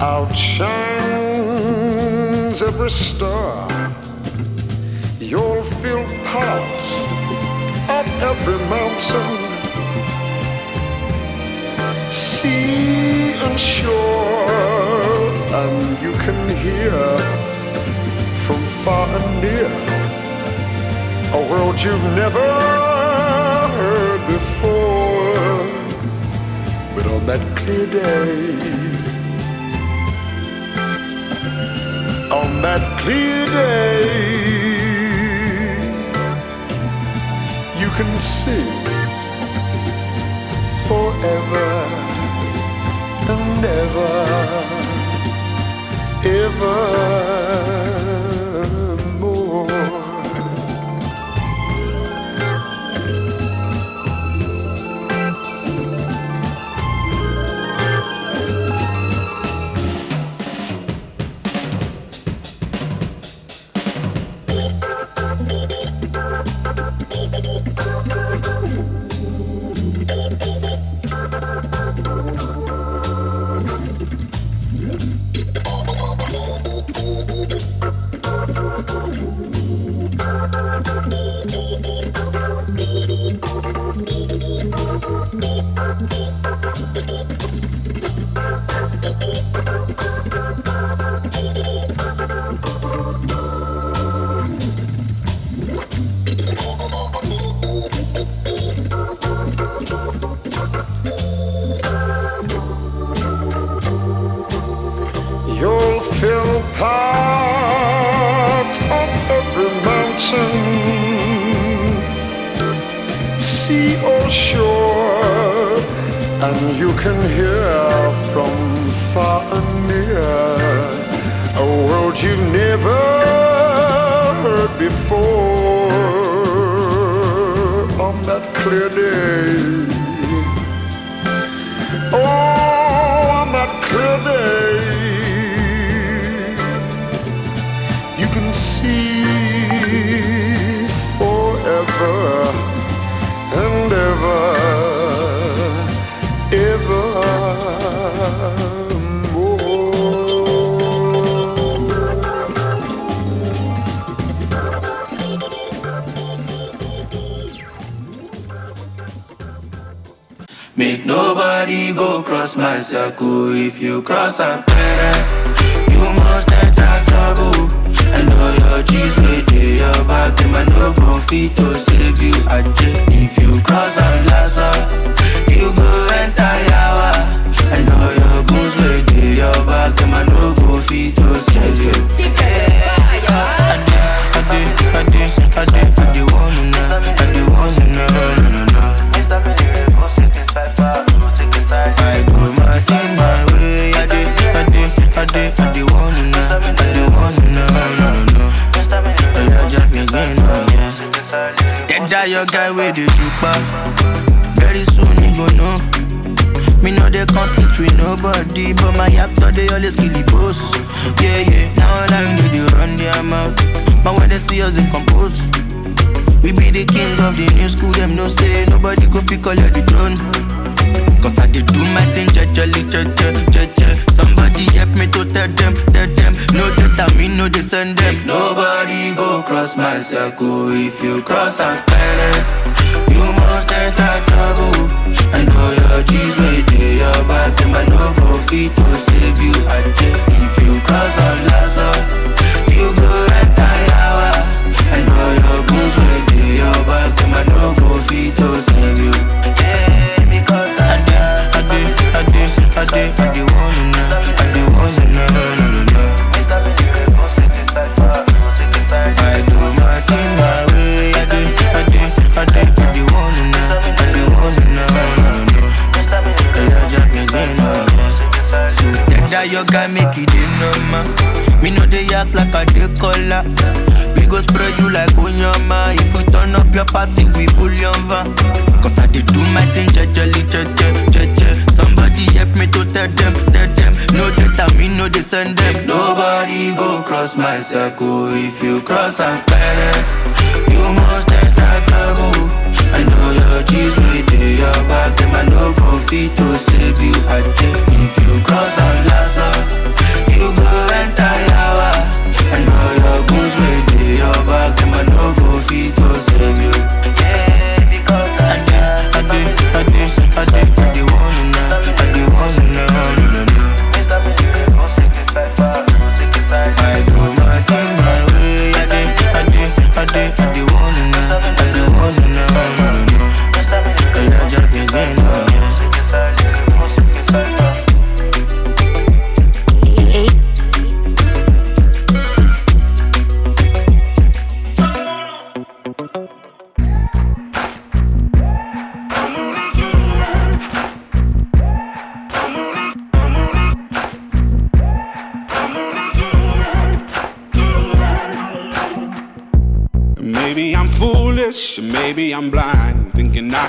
outshines every star. You'll feel part of every mountain, sea and shore, and you can hear from far and near a world you've never heard before. But on that yesterday. On that clear day, you can see forever and ever, ever. And ever, ever. Make nobody go cross my circle. If you cross a parent, I know your G's with your back, them I no go fit to save you. Ajay. If you cross a lasso, you go enter yawa. I know your goons with your back, them I no go fit to save you. Me they compete with nobody, but my actor they always kill the boss. Yeah, yeah. Now I know they run their mouth, but when they see us in compose. We be the king of the new school, them no say nobody go fi collect the throne. Cause I did do my thing, jejely, jeje, jeje. Somebody help me to tell them, tell them. No that mean, no they send them. Nobody go cross my circle. If you cross a parent, enter trouble. I know your G's with your back, them I no go fit to save you. If you cross a lasso, you go enter yawa. I know your goons with your back, them I no go fit to save you. That your guy make it in normal. Me know they act like a day color. We go spread you like onyama. If we turn up your party, we pull your van. Cause I did do my thing, jejely, jeje, jeje. Somebody help me to tell them, tell them. No that I mean, no they send them. Nobody go cross my circle. If you cross a parent, you must enter trouble. I know your G's with your back, them I no go fit to save you. Ajay. If you cross a lasso,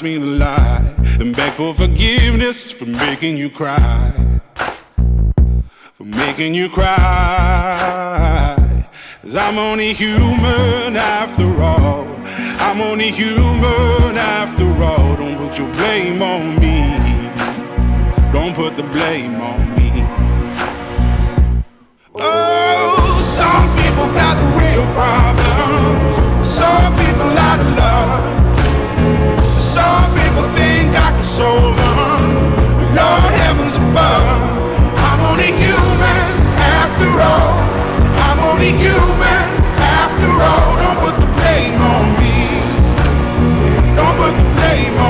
Ask me to lie and beg for forgiveness for making you cry. For making you cry. Cause I'm only human after all. I'm only human after all. Don't put your blame on me. Don't put the blame on me. Oh, some people got the real problems. Some people out of love. Think I can solve them. Lord heavens above. I'm only human after all. I'm only human after all. Don't put the blame on me. Don't put the blame on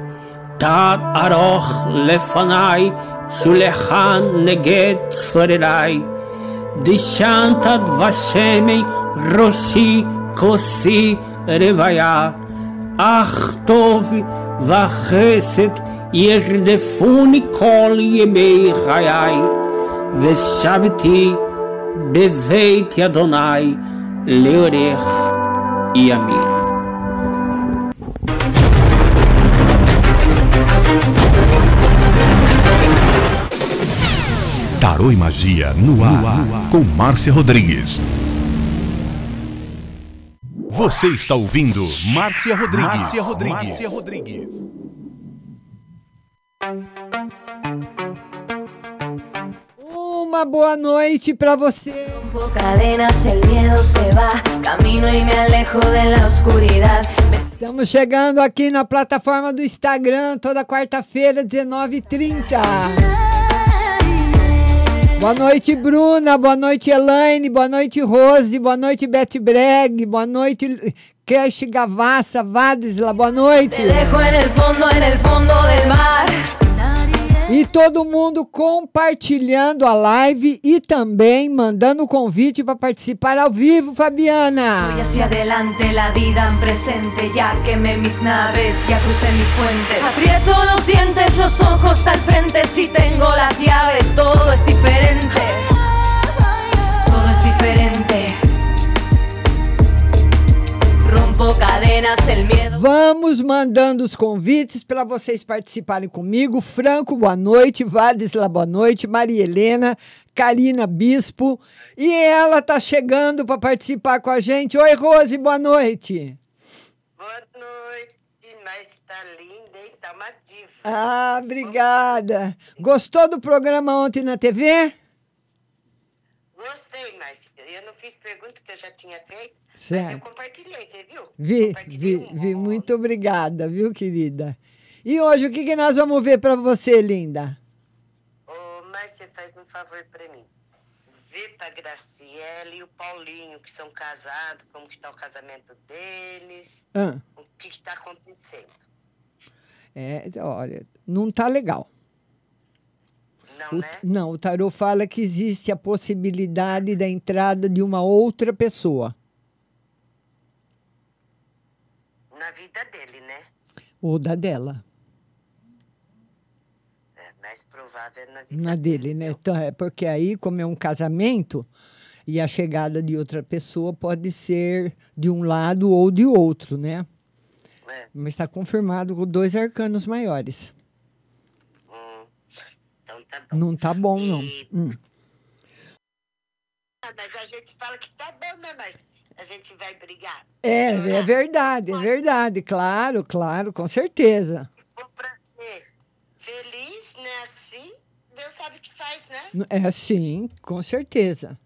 Tad aroch lefanai, shulechan neged sorerai. Dishantad vashemei roshi kosi revaya. Ach tov vachesed yerdefuni kol yemei chayai. Veshabti beveit Adonai leorech yamin. Tarô e Magia no ar, no ar, com Márcia Rodrigues. Você está ouvindo Márcia Rodrigues. Márcia Rodrigues. Márcia Rodrigues. Uma boa noite para você. Estamos chegando aqui na plataforma do Instagram toda quarta-feira, 19h30. Boa noite, Bruna. Boa noite, Elaine. Boa noite, Rose. Boa noite, Beth Breg. Boa noite, Cash Gavassa, Vadisla. Boa noite. E todo mundo compartilhando a live e também mandando o convite para participar ao vivo, Fabiana. Voy hacia adelante, la vida en presente, ya quemé mis naves, ya crucé mis puentes. Aprieto los dientes, los ojos al frente, si tengo las llaves, todo es diferente. Todo es diferente. Vamos mandando os convites para vocês participarem comigo. Franco, boa noite. Vadisla, boa noite. Maria Helena, Karina Bispo. E ela tá chegando para participar com a gente. Oi, Rose, boa noite. Boa noite, mas tá linda, hein? Tá uma diva. Ah, obrigada. Gostou do programa ontem na TV? Gostei, Márcia. Eu não fiz pergunta que eu já tinha feito, certo. mas eu compartilhei, você viu? Vi, vi, vi. Muito obrigada, viu, querida? E hoje, o que, que nós vamos ver para você, linda? Ô, Márcia, faz um favor para mim. Vê pra Graciela e o Paulinho, que são casados, como que tá o casamento deles, Ah. o que que tá acontecendo. É, olha, não tá legal. Não, o, né? Não, o tarô fala que existe a possibilidade da entrada de uma outra pessoa. Na vida dele, né? Ou da dela. É mais provável na vida Na dele, né? Então, é porque aí, como é um casamento, e a chegada de outra pessoa pode ser de um lado ou de outro, né? É. Mas está confirmado com dois arcanos maiores. Então tá bom. Não tá bom, não. E- Hum. Ah, Mas a gente fala que tá bom, né? Mas a gente vai brigar. É, é verdade, é verdade. Claro, claro, com certeza. Pra ser feliz, né? Assim, Deus sabe o que faz, né? É sim, com certeza.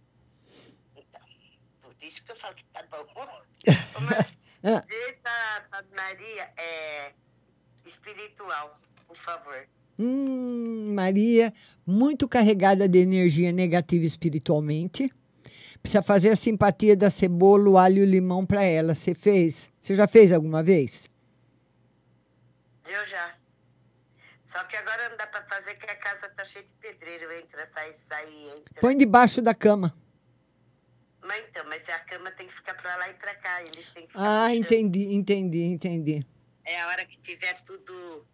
Por isso que eu falo que tá bom. Mas Ah. pra Maria é, espiritual, por favor. Hum, Maria, muito carregada de energia negativa espiritualmente. Precisa fazer a simpatia da cebola, o alho e o limão para ela. Você fez? Você já fez alguma vez? Eu já. Só que agora não dá pra fazer que a casa tá cheia de pedreiro. Entra, sai, sai, entra. Põe debaixo da cama. Mas então, mas a cama tem que ficar pra lá e pra cá. Eles têm que ficar Ah, puxando. entendi, entendi, entendi. É a hora que tiver tudo.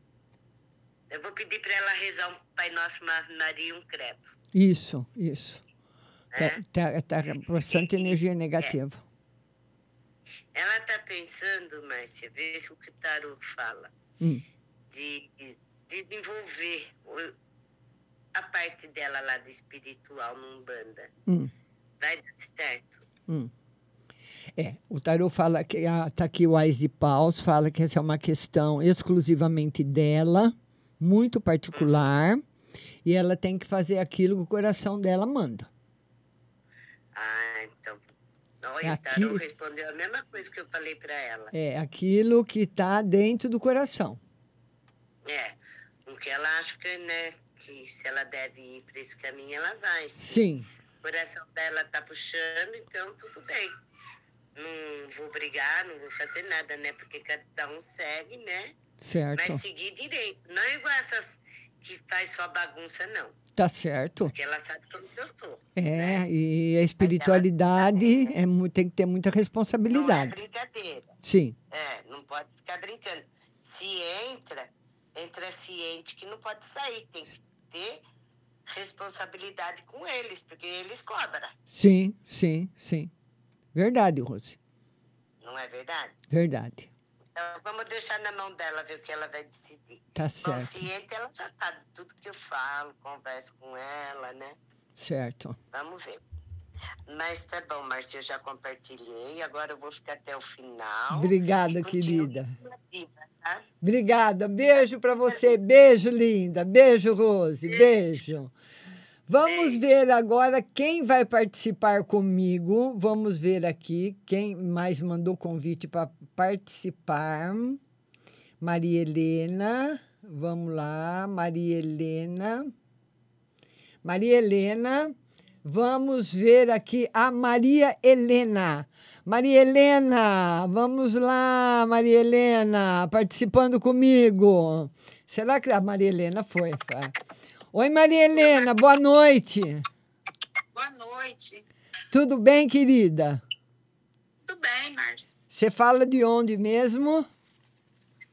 Eu vou pedir pra ela rezar um Pai Nosso, uma Maria e um credo. Isso, isso. É? Tá, tá, tá bastante energia negativa. Ela tá pensando, Márcia, vê se o que o Tarô fala, Hum. de desenvolver o- a parte dela lá de espiritual num banda. Hum. Vai dar certo. Hum. É, o tarô fala que a, tá aqui o Ais de Paus, fala que essa é uma questão exclusivamente dela, muito particular, e ela tem que fazer aquilo que o coração dela manda. Ah, então. Olha, É o Tarô respondeu a mesma coisa que eu falei para ela. É aquilo que está dentro do coração. É, o que ela acha que, né, que se ela deve ir para esse caminho, ela vai. Sim, o coração dela tá puxando, então tudo bem. Não vou brigar, não vou fazer nada, né? Porque cada um segue, né? Certo. Mas seguir direito. Não igual essas que faz só bagunça, não. Tá certo. Porque ela sabe como que eu sou. É, e a espiritualidade é, tem que ter muita Não é responsabilidade. brincadeira. Sim, É, não pode ficar brincando. Se entra, entra ciente que não pode sair. Tem que ter responsabilidade com eles, porque eles cobram. sim, sim, sim. Verdade, Rose. Não é verdade? Verdade. Então vamos deixar na mão dela ver o que ela vai decidir. Tá certo. Consciente, ela já tá de tudo que eu falo, converso com ela, né? Certo. Vamos ver. Mas tá bom, Márcia, eu já compartilhei. Agora eu vou ficar até o final. Obrigada, querida. ativa, tá? Obrigada. Beijo para você. Beijo, linda. Beijo, Rose. Beijo. Vamos ver agora quem vai participar comigo. Vamos ver aqui quem mais mandou convite para participar. Maria Helena. Vamos lá, Maria Helena. Maria Helena. Vamos ver aqui a Maria Helena. Maria Helena, vamos lá, Maria Helena, participando comigo. Será que a Maria Helena foi? Tá. Oi, Maria Helena, boa noite. Boa noite. Tudo bem, querida? Tudo bem, Márcio? Você fala de onde mesmo?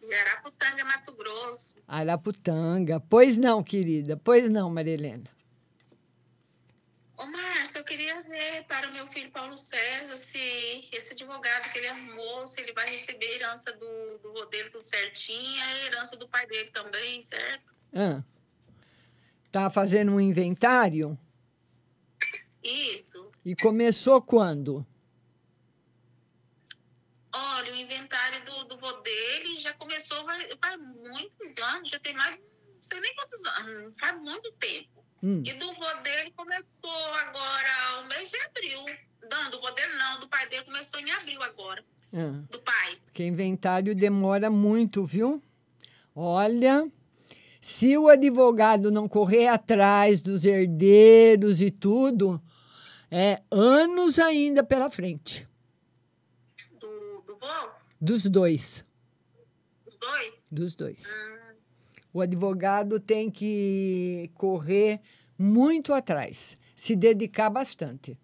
De Araputanga, Mato Grosso. Araputanga. Pois não, querida. Pois não, Maria Helena. Ô, Márcio, eu queria ver para o meu filho Paulo César se esse advogado que ele arrumou, se ele vai receber a herança do, do dele tudo certinho, a herança do pai dele também, certo? Ah, tá fazendo um inventário? Isso. E começou quando? Olha, o inventário do, do vô dele já começou faz, faz muitos anos, já tem mais, não sei nem quantos anos, faz muito tempo. Hum. E do vô dele começou agora o mês de abril. Não, do vô dele não, do pai dele começou em abril agora. Ah, Do pai. porque inventário demora muito, viu? Olha, se o advogado não correr atrás dos herdeiros e tudo, é anos ainda pela frente. Do, do vô? Dos dois. Os dois? Dos dois. Hum, O advogado tem que correr muito atrás, se dedicar bastante.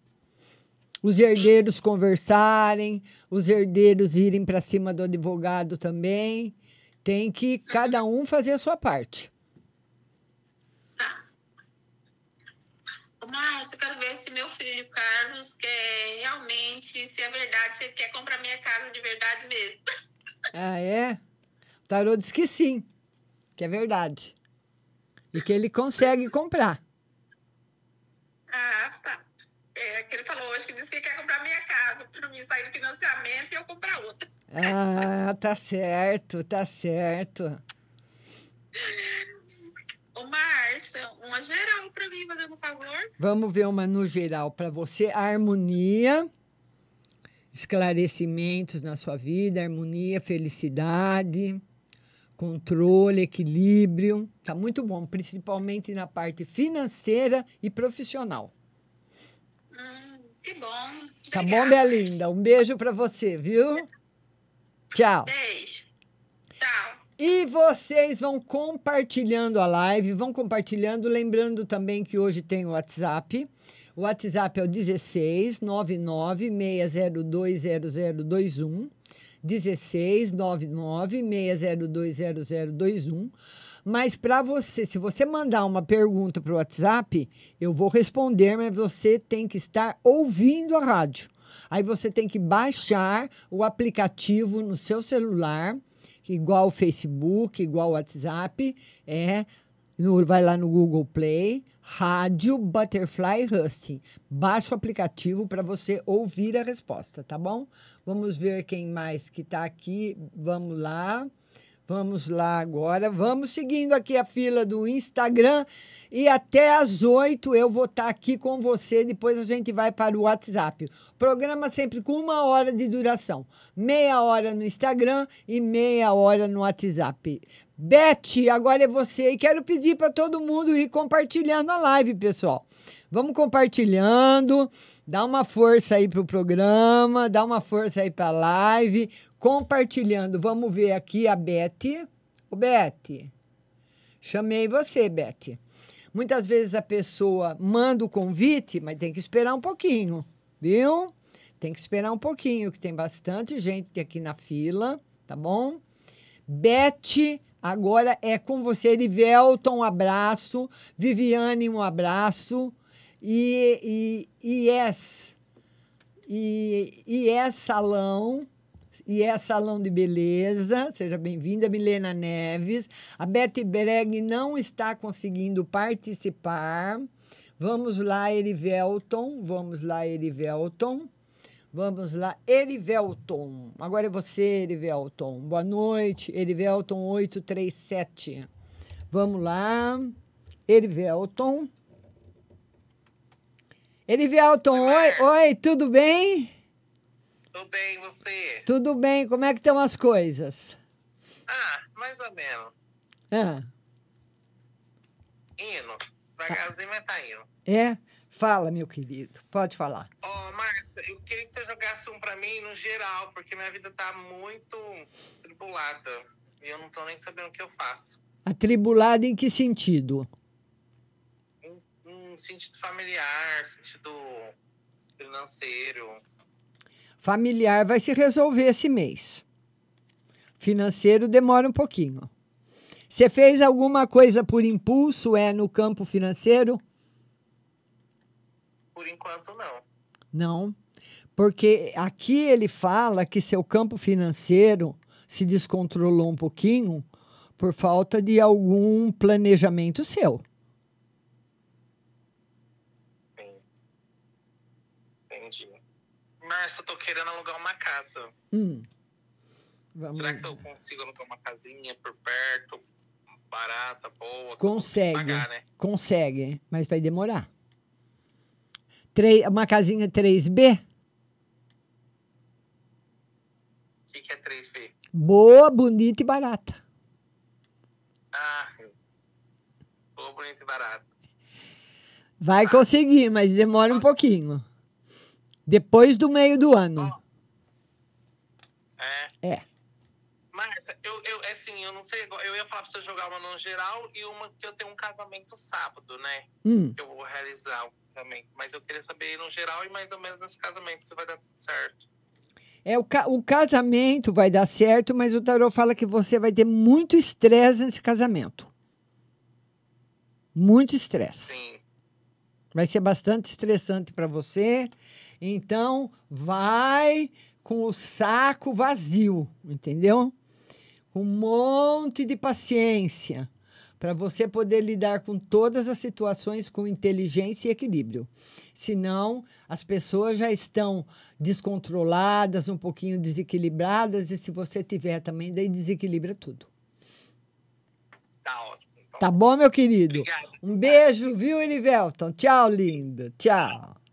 Os herdeiros conversarem, os herdeiros irem para cima do advogado também. Tem que cada um fazer a sua parte. Márcio, eu quero ver se meu filho Carlos quer realmente, se é verdade, se ele quer comprar minha casa de verdade mesmo. Ah, é? O tarô diz que sim, que é verdade. E que ele consegue comprar. Ah, tá. É, que ele falou hoje que disse que quer comprar minha casa para mim sair do financiamento e eu comprar outra. Ah, tá certo, tá certo. Ô, Márcio, uma geral para mim, fazendo um favor. Vamos ver uma no geral para você. Harmonia, esclarecimentos na sua vida, harmonia, felicidade, controle, equilíbrio. Tá muito bom, principalmente na parte financeira e profissional. Hum, que bom. Tá bom, minha linda? Um beijo para você, viu? Tchau. Beijo. Tchau. E vocês vão compartilhando a live, vão compartilhando, lembrando também que hoje tem o WhatsApp. O WhatsApp é o 16 99 602 0021. 16 99 602 0021. Mas para você, se você mandar uma pergunta para o WhatsApp, eu vou responder, mas você tem que estar ouvindo a rádio. Aí você tem que baixar o aplicativo no seu celular, igual o Facebook, igual o WhatsApp, é no- vai lá no Google Play, Rádio Butterfly Husting. Baixa o aplicativo para você ouvir a resposta, tá bom? Vamos ver quem mais que está aqui. Vamos lá. Vamos lá agora. Vamos seguindo aqui a fila do Instagram. E até às oito eu vou estar aqui com você. Depois a gente vai para o WhatsApp. Programa sempre com uma hora de duração. Meia hora no Instagram e meia hora no WhatsApp. Beth, agora é você. E quero pedir para todo mundo ir compartilhando a live, pessoal. Vamos compartilhando, dá uma força aí para o programa, dá uma força aí para a live, compartilhando. Vamos ver aqui a Beth. Ô, Beth, chamei você, Beth. Muitas vezes a pessoa manda o convite, mas tem que esperar um pouquinho, viu? Tem que esperar um pouquinho, que tem bastante gente aqui na fila, tá bom? Beth, agora é com você. Erivelton, um abraço. Viviane, um abraço. E, e, yes, e, é salão, e é salão de beleza. Seja bem-vinda, Milena Neves. A Beth Breg não está conseguindo participar. Vamos lá, Erivelton. Vamos lá, Erivelton. Vamos lá, Erivelton. Agora é você, Erivelton. Boa noite, Erivelton 837. Vamos lá, Erivelton. Erivelton, oi, oi, tudo bem? Tudo bem, você? Tudo bem, como é que estão as coisas? Ah, mais ou menos. Ah, Indo. Devagarzinho, mas tá indo. é? Fala, meu querido, pode falar. Ô, Márcia, eu queria que você jogasse um pra mim no geral, porque minha vida tá muito tribulada. E eu não tô nem sabendo o que eu faço. Atribulado em que sentido? Em, sentido familiar, sentido financeiro. Familiar vai se resolver esse mês. Financeiro demora um pouquinho. Você fez alguma coisa por impulso, é, no campo financeiro? Por enquanto, não. Não. Porque aqui ele fala que seu campo financeiro se descontrolou um pouquinho por falta de algum planejamento seu. Márcia, eu tô querendo alugar uma casa. Hum. Será que eu consigo alugar uma casinha por perto? Barata, boa? Consegue. Pagar, né? Consegue, mas vai demorar. Três, uma casinha 3B? O que, que é 3B? Boa, bonita e barata. Ah, boa, bonito e barato. Vai conseguir, mas demora um pouquinho. Depois do meio do ano. É. É. Márcia, eu, eu, assim, eu não sei, eu ia falar pra você jogar uma no geral e uma que eu tenho um casamento sábado, né? Hum. Que eu vou realizar o casamento. Mas eu queria saber no geral e mais ou menos nesse casamento se vai dar tudo certo. É, o, ca- o casamento vai dar certo, mas o tarô fala que você vai ter muito estresse nesse casamento. Muito estresse. Sim. Vai ser bastante estressante para você. Então, vai com o saco vazio, entendeu? Com um monte de paciência para você poder lidar com todas as situações com inteligência e equilíbrio. Senão, as pessoas já estão descontroladas, um pouquinho desequilibradas, e se você tiver também, daí desequilibra tudo. Tá ótimo. Tá bom, meu querido? Um beijo, viu, Erivelton? Tchau, lindo. Tchau.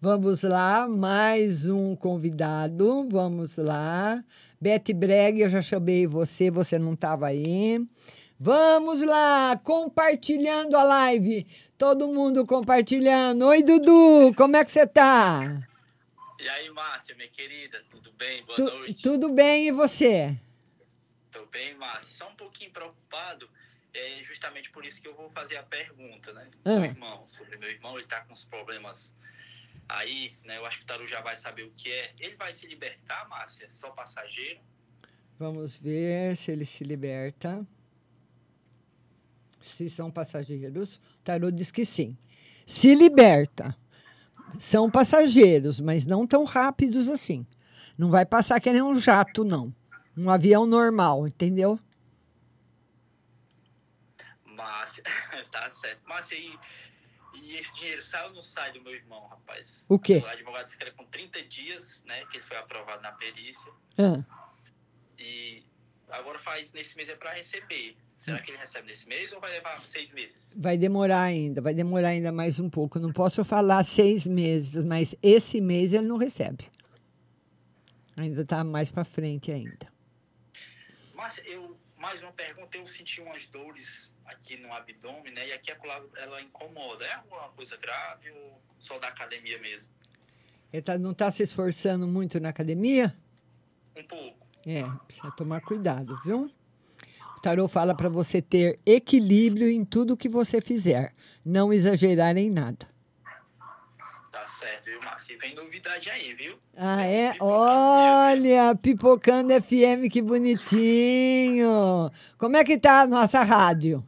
Vamos lá, mais um convidado. Vamos lá. Beth Breg, eu já chamei você, você não estava aí. Vamos lá, compartilhando a live. Todo mundo compartilhando. Oi, Dudu, como é que você tá? E aí, Márcia, minha querida, tudo bem? Boa Tu- noite. tudo bem e você? Tô bem, Márcia. Só um pouquinho preocupado, é justamente por isso que eu vou fazer a pergunta, né? Ah. Meu irmão, sobre meu irmão, ele tá com uns problemas aí, né? Eu acho que o Taru já vai saber o que é. Ele vai se libertar, Márcia? Só passageiro? Vamos ver se ele se liberta. Se são passageiros. O tarô diz que sim. Se liberta. São passageiros, mas não tão rápidos assim. Não vai passar que nem um jato, não. Um avião normal, entendeu? Márcia, tá certo. Márcia, e, e esse dinheiro sai ou não sai do meu irmão, rapaz? O quê? O advogado disse que era com 30 dias, né? Que ele foi aprovado na perícia. Ah, E agora faz nesse mês é para receber. Será que ele recebe nesse mês ou vai levar seis meses? vai demorar ainda, vai demorar ainda mais um pouco. Não posso falar seis meses, mas esse mês ele não recebe. Ainda está mais para frente ainda. Márcia, eu, mais uma pergunta, eu senti umas dores aqui no abdômen, né? E aqui a coluna, ela incomoda. É alguma coisa grave ou só da academia mesmo? Ele tá, não está se esforçando muito na academia? Um pouco. É, precisa tomar cuidado, viu? O tarô fala para você ter equilíbrio em tudo que você fizer, não exagerar em nada. Tá certo, viu, Márcia? E vem novidade aí, viu? Ah, é? Olha, Pipocando FM, que bonitinho. Como é que tá a nossa rádio?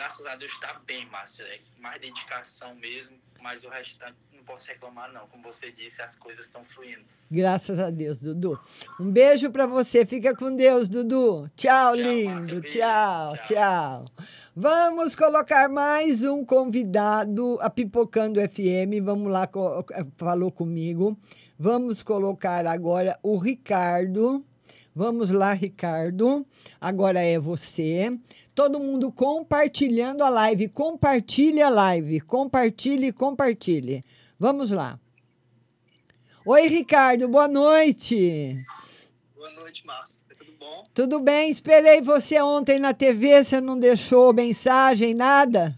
Graças a Deus tá bem, Márcia. É mais dedicação mesmo, mas o restante não posso reclamar, não. Como você disse, as coisas estão fluindo. Graças a Deus, Dudu. Um beijo para você. Fica com Deus, Dudu. Tchau, lindo. Tchau, tchau. Vamos colocar mais um convidado, a Pipocando FM. Vamos lá, falou comigo. Vamos colocar agora o Ricardo. Vamos lá, Ricardo. Agora é você. Todo mundo compartilhando a live. Compartilhe a live. Compartilhe, compartilhe. Vamos lá. Oi, Ricardo, boa noite. Boa noite, Márcia. Tudo bom? Tudo bem? Esperei você ontem na TV, você não deixou mensagem, nada?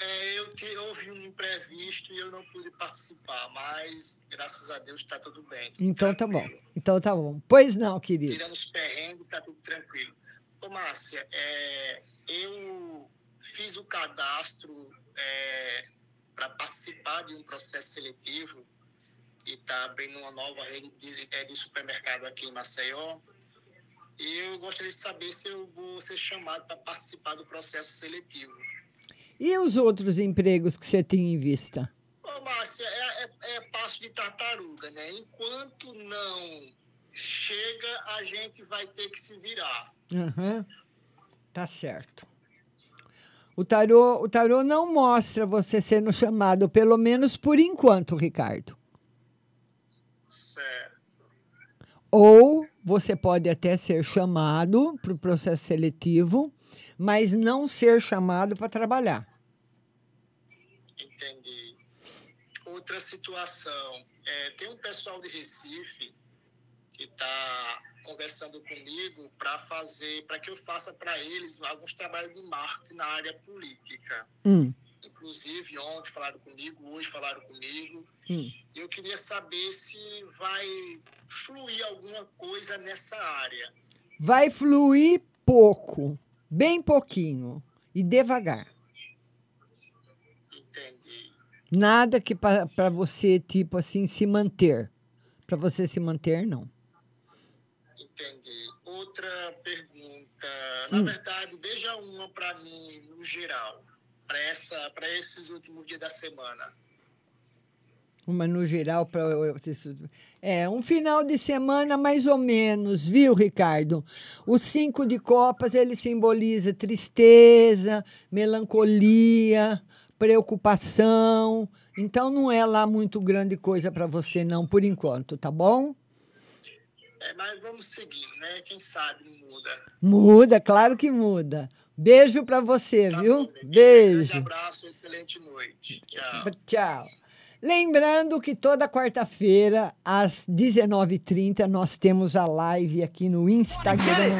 É, eu te, houve um imprevisto e eu não pude participar, mas graças a Deus está tudo bem. Então tá bom. Então tá bom. Pois não, querido. Tirando os perrengues, está tudo tranquilo. Ô, Márcia, é, eu fiz o cadastro para participar de um processo seletivo e está abrindo uma nova rede de, é, de supermercado aqui em Maceió. E eu gostaria de saber se eu vou ser chamado para participar do processo seletivo. E os outros empregos que você tem em vista? Márcia, é, é, é passo de tartaruga, né? Enquanto não chega, a gente vai ter que se virar. Aham. Tá certo. O tarô, o tarô não mostra você sendo chamado, pelo menos por enquanto, Ricardo. Certo. Ou você pode até ser chamado para o processo seletivo, mas não ser chamado para trabalhar. Entendi. Outra situação, é, tem um pessoal de Recife que está conversando comigo para fazer, para que eu faça para eles alguns trabalhos de marketing na área política. Hum, Inclusive, ontem falaram comigo, hoje falaram comigo. hum. Eu queria saber se vai fluir alguma coisa nessa área. Vai fluir pouco, bem pouquinho e devagar. Nada que para você, tipo assim, se manter. Para você se manter, não. Entendi. Outra pergunta. Na Hum. verdade, veja uma para mim, no geral, para esses últimos dias da semana. Uma no geral para é um final de semana mais ou menos, viu, Ricardo? O cinco de copas ele simboliza tristeza, melancolia, preocupação. Então não é lá muito grande coisa para você não por enquanto, tá bom? É, mas vamos seguir, né? Quem sabe muda. Muda, claro que muda. Beijo para você, viu? Grande Beijo. abraço, excelente noite. Tchau. Tchau. Lembrando que toda quarta-feira, às 19h30, nós temos a live aqui no Instagram.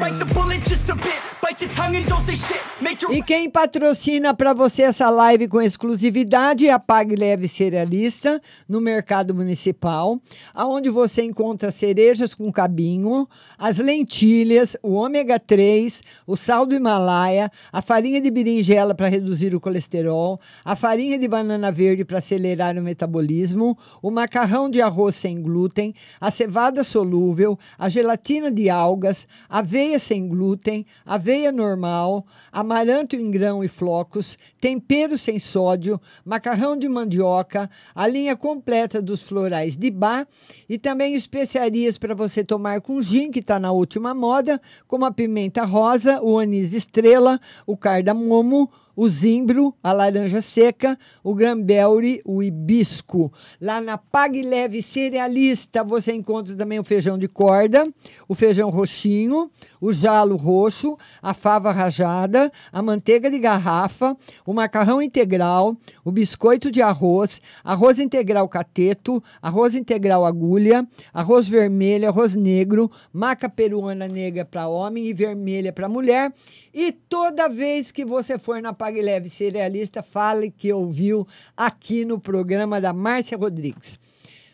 E quem patrocina para você essa live com exclusividade é a Pague Leve Cerealista, no Mercado Municipal, aonde você encontra cerejas com cabinho, as lentilhas, o ômega 3, o sal do Himalaia, a farinha de berinjela para reduzir o colesterol, a farinha de banana verde para acelerar o metabolismo, o macarrão de arroz sem glúten, a cevada solúvel, a gelatina de algas, aveia sem glúten, aveia aveia normal, amaranto em grão e flocos, tempero sem sódio, macarrão de mandioca, a linha completa dos florais de bar e também especiarias para você tomar com gin, que está na última moda, como a pimenta rosa, o anis estrela, o cardamomo, o zimbro, a laranja seca, o granberry, o hibisco. Lá na Pague Leve Cerealista você encontra também o feijão de corda, o feijão roxinho, o jalo roxo, a fava rajada, a manteiga de garrafa, o macarrão integral, o biscoito de arroz, arroz integral cateto, arroz integral agulha, arroz vermelho, arroz negro, maca peruana negra para homem e vermelha para mulher. E toda vez que você for na Pague Leve Cerealista, fale que ouviu aqui no programa da Márcia Rodrigues.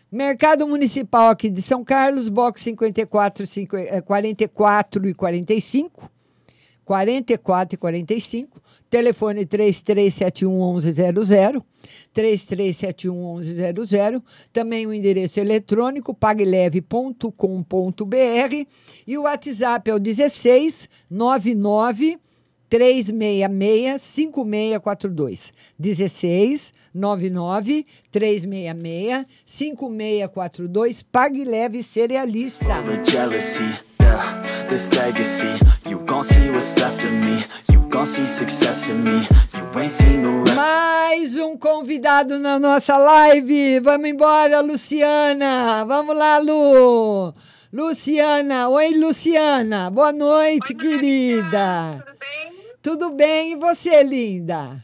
Mercado Municipal aqui de São Carlos, box 54, 50, 44 e 45. 44 e 45. Telefone 3371 1100. 3371 1100. Também o endereço eletrônico pagleve.com.br. E o WhatsApp é o 16 99 366 5642. 16 99 366 5642. Pague leve cerealista. this legacy. You gon' see what's left of me. You gon' see success in me. You ain't seen the rest. Mais um convidado na nossa live. Vamos embora, Luciana. Vamos lá, Lu. Luciana, oi Luciana, boa noite, querida. Tudo bem? Tudo bem, e você, linda?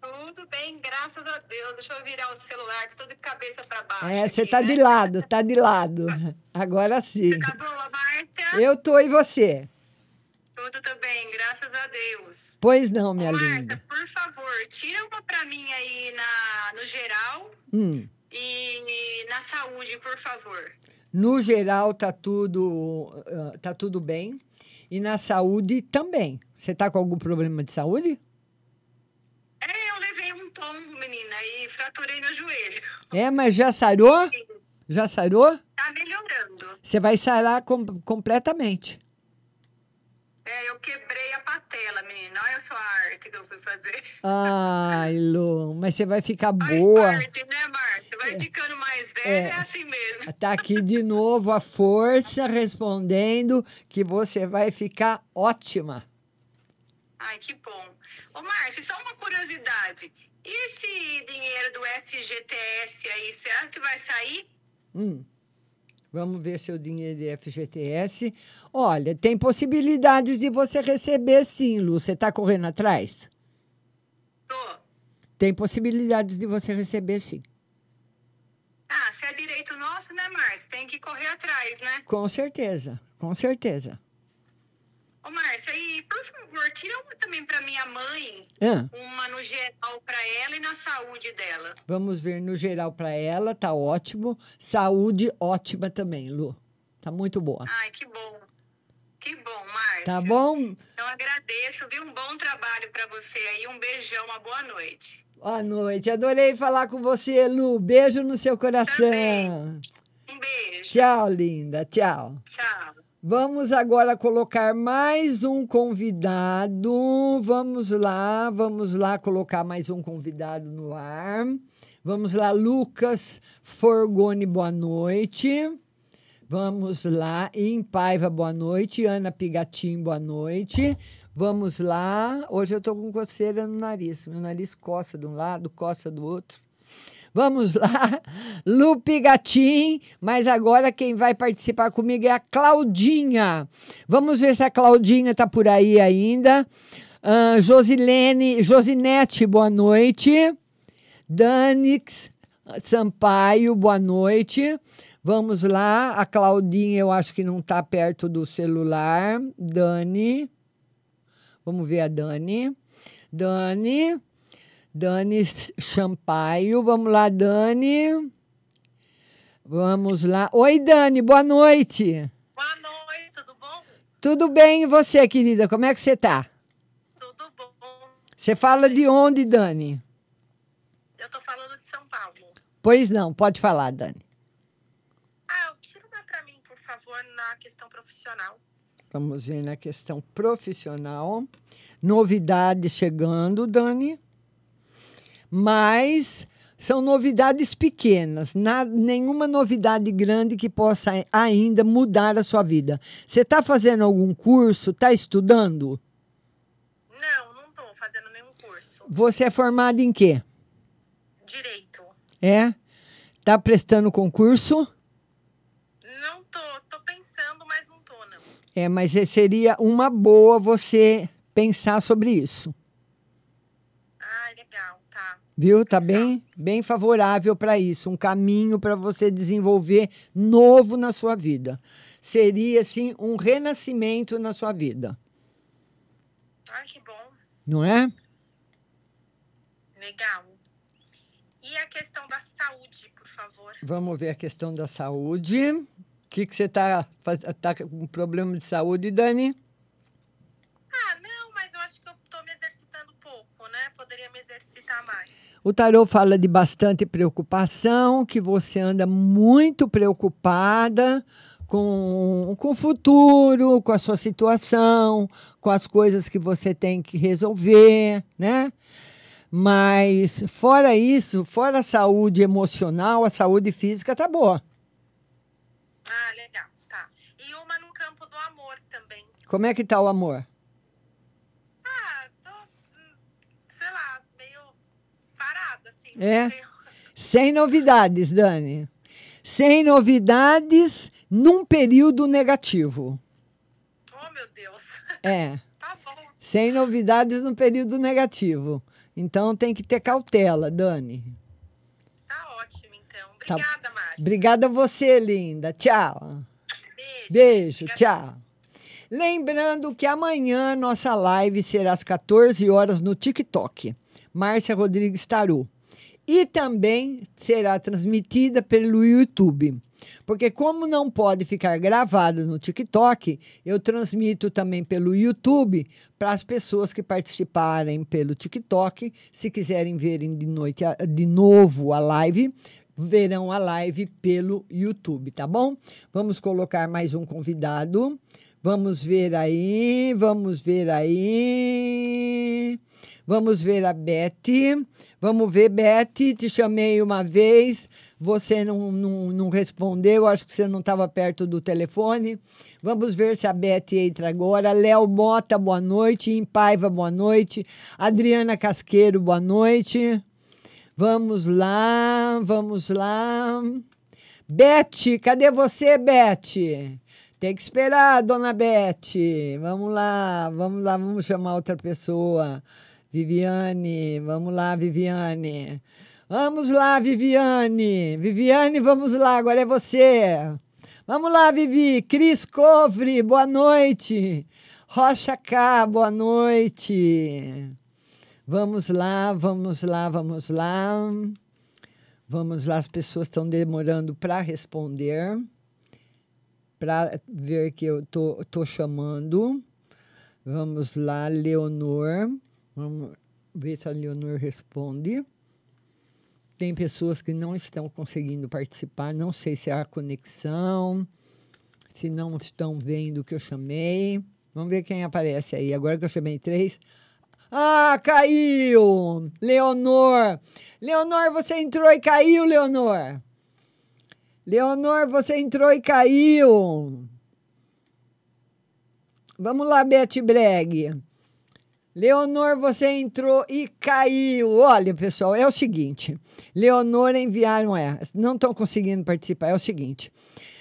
Tudo bem, graças a Deus. Deixa eu virar o celular, que tô de cabeça para baixo. É, você tá né? de lado, tá de lado. Agora sim. Você tá boa, Márcia? Eu tô e você? Tudo também, graças a Deus. Pois não, minha Ô, linda. por favor, tira uma para mim aí na, no geral Hum, e na saúde, por favor. no geral tá tudo ah, tá tudo bem e na saúde também. Você tá com algum problema de saúde? É, eu levei um tombo, menina, e fraturei meu joelho. É, mas já sarou? Já sarou? Tá melhorando. Você vai sarar com- completamente. É, eu quebrei a patela, menina. Olha só a arte que eu fui fazer. Ai, Lu, mas você vai ficar Faz boa. parte, né, Márcia? Vai ficando mais velha, é. É. assim mesmo. Tá aqui de novo a força respondendo que você vai ficar ótima. Ai, que bom. Ô, Márcia, só uma curiosidade. E esse dinheiro do FGTS aí, acha que vai sair? Hum. Vamos ver seu dinheiro de FGTS. Olha, tem possibilidades de você receber sim, Lu. Você está correndo atrás? Tô. Tem possibilidades de você receber sim. Ah, se é direito nosso, né, Márcia? Tem que correr atrás, né? Com certeza, com certeza. Ô, Márcia, e por favor, tira uma também pra minha mãe. Ah. Uma no geral pra ela e na saúde dela. Vamos ver no geral para ela, tá ótimo. Saúde ótima também, Lu. Tá muito boa. Ai, que bom. Que bom, Márcia. Tá bom? Eu agradeço, viu? Um bom trabalho pra você aí. Um beijão, uma boa noite. Boa noite. Adorei falar com você, Lu. Beijo no seu coração. Um beijo. Tchau, linda. Tchau. Tchau. Vamos agora colocar mais um convidado. Vamos lá, vamos lá colocar mais um convidado no ar. Vamos lá, Lucas Forgoni, boa noite. Vamos lá, Em Paiva, boa noite. Ana Pigatim, boa noite. Vamos lá. Hoje eu tô com coceira no nariz. Meu nariz coça de um lado, coça do outro. Vamos lá, Lupe Gatim, mas agora quem vai participar comigo é a Claudinha. Vamos ver se a Claudinha está por aí ainda. Ah, Josilene, Josinete, boa noite. Danix Sampaio, boa noite. Vamos lá, a Claudinha eu acho que não está perto do celular. Dani, vamos ver a Dani. Dani. Dani Champaio. Vamos lá, Dani. Vamos lá. Oi, Dani, boa noite. Boa noite, tudo bom? Tudo bem, e você, querida? Como é que você tá? Tudo bom. Você fala de onde, Dani? Eu tô falando de São Paulo. Pois não, pode falar, Dani. Ah, tira uma pra mim, por favor, na questão profissional. Vamos ver na questão profissional. Novidades chegando, Dani. Mas são novidades pequenas, na, nenhuma novidade grande que possa ainda mudar a sua vida. Você está fazendo algum curso? Está estudando? Não, não estou fazendo nenhum curso. Você é formado em quê? Direito. É? Tá prestando concurso? Não tô, tô pensando, mas não tô, não. É, mas seria uma boa você pensar sobre isso. Viu? Tá bem, bem favorável para isso, um caminho para você desenvolver novo na sua vida. Seria assim um renascimento na sua vida. Ai, que bom. Não é? Legal. E a questão da saúde, por favor? Vamos ver a questão da saúde. O que, que você está tá com problema de saúde, Dani? Ah, não, mas eu acho que eu estou me exercitando pouco, né? Poderia me exercitar mais. O tarô fala de bastante preocupação, que você anda muito preocupada com, com o futuro, com a sua situação, com as coisas que você tem que resolver, né? Mas fora isso, fora a saúde emocional, a saúde física tá boa. Ah, legal, tá. E uma no campo do amor também. Como é que tá o amor? Ah, tô, hum, sei lá, meio parada, assim. É? Sem novidades, Dani. Sem novidades num período negativo. Oh, meu Deus. É. tá bom. Sem novidades no período negativo. Então tem que ter cautela, Dani. Tá ótimo, então. Tá. Obrigada, Márcia. Obrigada a você, linda. Tchau. Beijo. Beijo, tchau. Lembrando que amanhã nossa live será às 14 horas no TikTok. Márcia Rodrigues Taru. E também será transmitida pelo YouTube. Porque como não pode ficar gravada no TikTok, eu transmito também pelo YouTube para as pessoas que participarem pelo TikTok, se quiserem verem de noite de novo a live, verão a live pelo YouTube, tá bom? Vamos colocar mais um convidado. Vamos ver aí, vamos ver aí. Vamos ver a Beth. Vamos ver, Beth. Te chamei uma vez, você não, não, não respondeu, acho que você não estava perto do telefone. Vamos ver se a Beth entra agora. Léo Mota, boa noite. Em Paiva, boa noite. Adriana Casqueiro, boa noite. Vamos lá, vamos lá. Beth, cadê você, Beth? Tem que esperar, dona Beth. Vamos lá, vamos lá, vamos chamar outra pessoa. Viviane, vamos lá, Viviane. Vamos lá, Viviane. Viviane, vamos lá, agora é você. Vamos lá, Vivi. Cris Covre, boa noite. Rocha K, boa noite. Vamos lá, vamos lá, vamos lá. Vamos lá, as pessoas estão demorando para responder. Para ver que eu tô, tô chamando. Vamos lá, Leonor. Vamos ver se a Leonor responde. Tem pessoas que não estão conseguindo participar. Não sei se a conexão, se não estão vendo o que eu chamei. Vamos ver quem aparece aí. Agora que eu chamei três. Ah, caiu! Leonor! Leonor, você entrou e caiu, Leonor! Leonor, você entrou e caiu! Vamos lá, Beth Breg. Leonor, você entrou e caiu. Olha, pessoal, é o seguinte. Leonor enviaram é, não estão conseguindo participar. É o seguinte.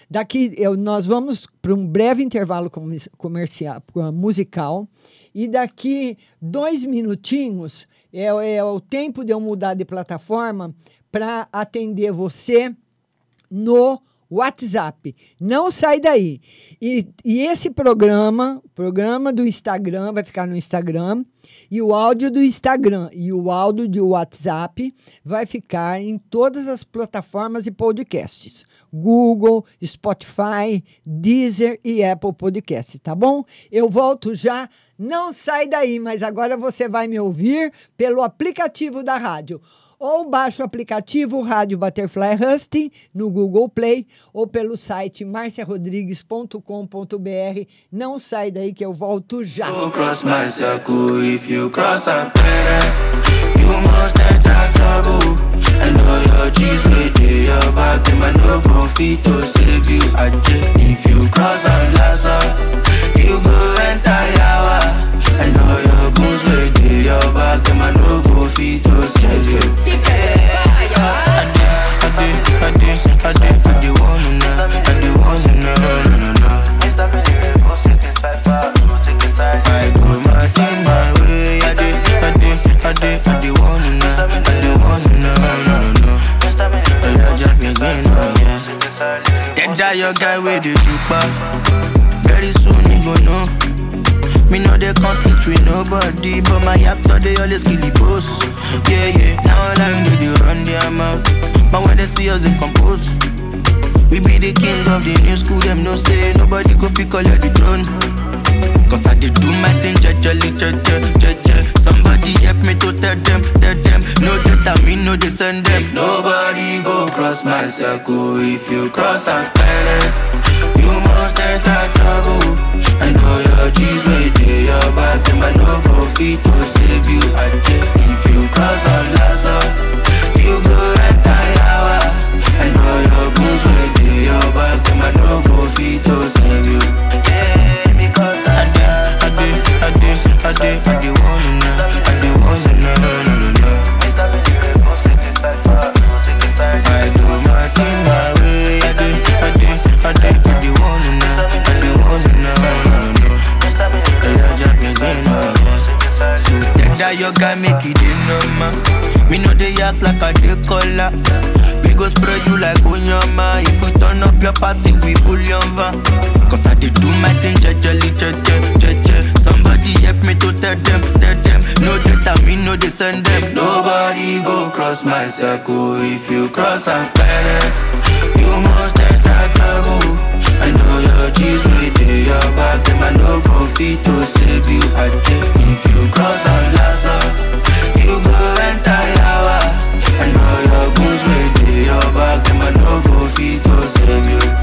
Daqui eu, nós vamos para um breve intervalo comer- comercial, musical e daqui dois minutinhos é, é o tempo de eu mudar de plataforma para atender você no WhatsApp. Não sai daí. E, e esse programa, programa do Instagram, vai ficar no Instagram. E o áudio do Instagram e o áudio do WhatsApp vai ficar em todas as plataformas e podcasts: Google, Spotify, Deezer e Apple Podcasts, tá bom? Eu volto já. Não sai daí, mas agora você vai me ouvir pelo aplicativo da rádio. Ou baixe o aplicativo Rádio Butterfly Husting no Google Play ou pelo site marciarodrigues.com.br. Não sai daí que eu volto já. Your I goons with your back, them I no go fit to save you. She better fire. I did, I did, I did, I did want to know, I did want to know, no, no, no. I go my thing my way, I did, I did, I did, I did want to know, I did want to know, no, no, no. Well, I just begin, oh yeah. That die your guy with the jupa. Very soon you go know. Me know they compete with nobody, but my actor they always kill the boss. Yeah, yeah. Now all I know they run their mouth, but when they see us in compose, we be the king of the new school. Them no say nobody go fi call the throne. Cause I did do my thing, jejely, jeje, jeje. Somebody help me to tell them, tell them. No that I mean, no they send them. Nobody go cross my circle if you cross a planet. You must enter trouble. I know your G's with your back, them I no go fit to save you. Did. If you cross a lasso, you go enter yawa. I know your goons with your back, them I no go fit to save you. Act like a day color. We go spread you like onyama. If we turn up your party, we pull your van. Cause I did do my thing, jejely, jeje, jeje. Somebody help me to tell them, tell them. No that I mean, no they send them. Nobody go cross my circle if you cross a planet. You must enter trouble. I know your G's with your back, them I no go fit to save you. I did. If you cross a lasso, you go no go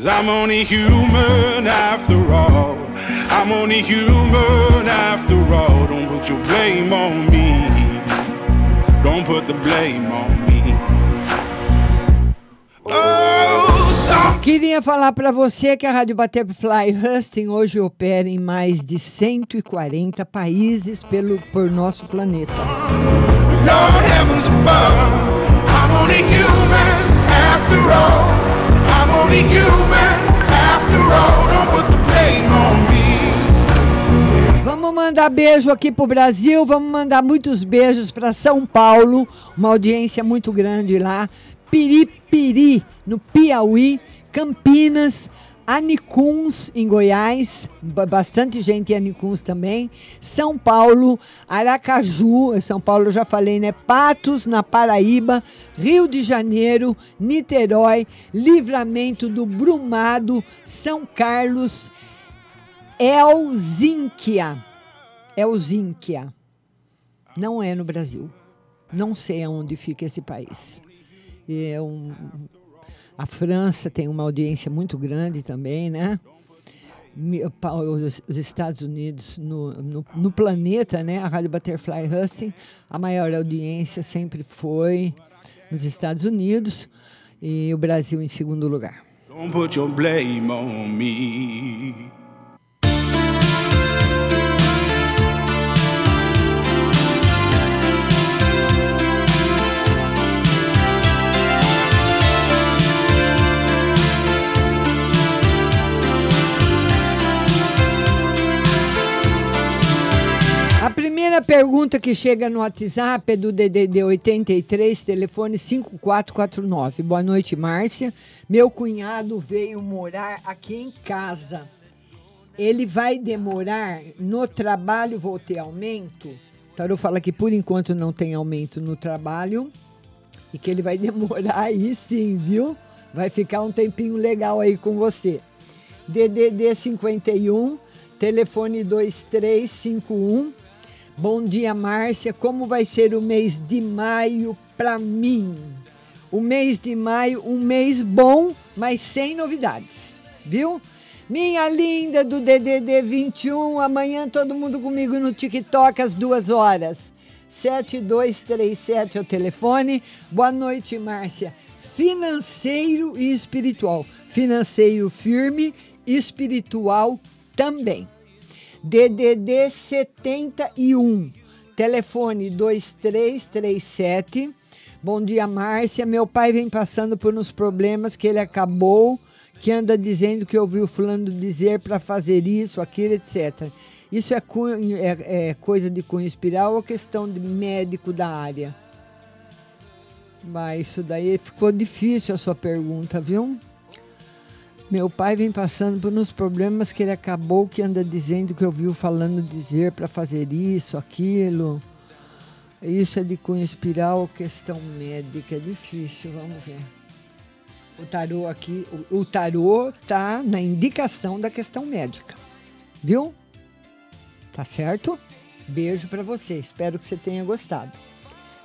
Cause I'm only human after all. I'm only human after all. Don't put your blame on me. Don't put the blame on me. Oh, Queria falar para você que a Rádio Butterfly Husting hoje opera em mais de 140 países pelo, por nosso planeta. Lord heavens above, I'm only human after all. Vamos mandar beijo aqui pro Brasil, vamos mandar muitos beijos para São Paulo, uma audiência muito grande lá. Piripiri, no Piauí, Campinas, Anicuns, em Goiás, ba- bastante gente em Anicuns também. São Paulo, Aracaju, São Paulo eu já falei, né? Patos, na Paraíba, Rio de Janeiro, Niterói, Livramento do Brumado, São Carlos, Elzínquia. Elzínquia. Não é no Brasil. Não sei aonde fica esse país. É um, a França tem uma audiência muito grande também, né? Os Estados Unidos no, no, no planeta, né? A Rádio Butterfly Husting, a maior audiência sempre foi nos Estados Unidos e o Brasil em segundo lugar. Don't put your blame on me. Primeira pergunta que chega no WhatsApp é do DDD 83, telefone 5449. Boa noite, Márcia. Meu cunhado veio morar aqui em casa. Ele vai demorar no trabalho, vou ter aumento? Tarô fala que por enquanto não tem aumento no trabalho e que ele vai demorar aí sim, viu? Vai ficar um tempinho legal aí com você. DDD 51, telefone 2351. Bom dia, Márcia. Como vai ser o mês de maio para mim? O mês de maio, um mês bom, mas sem novidades, viu? Minha linda do DDD 21, amanhã todo mundo comigo no TikTok às duas horas. 7237 é o telefone. Boa noite, Márcia. Financeiro e espiritual. Financeiro firme, espiritual também. DDD 71, telefone 2337. Bom dia, Márcia. Meu pai vem passando por uns problemas que ele acabou, que anda dizendo que ouviu fulano dizer para fazer isso, aquilo, etc. Isso é, cunho- é- é coisa de cunho espiral ou questão de médico da área? Mas isso daí ficou difícil a sua pergunta, viu? Meu pai vem passando por uns problemas que ele acabou que anda dizendo que ouviu falando dizer para fazer isso, aquilo. Isso é de cunho espiral questão médica? É difícil, vamos ver. O tarô aqui, o, o tarô tá na indicação da questão médica. Viu? Tá certo? Beijo para você. Espero que você tenha gostado.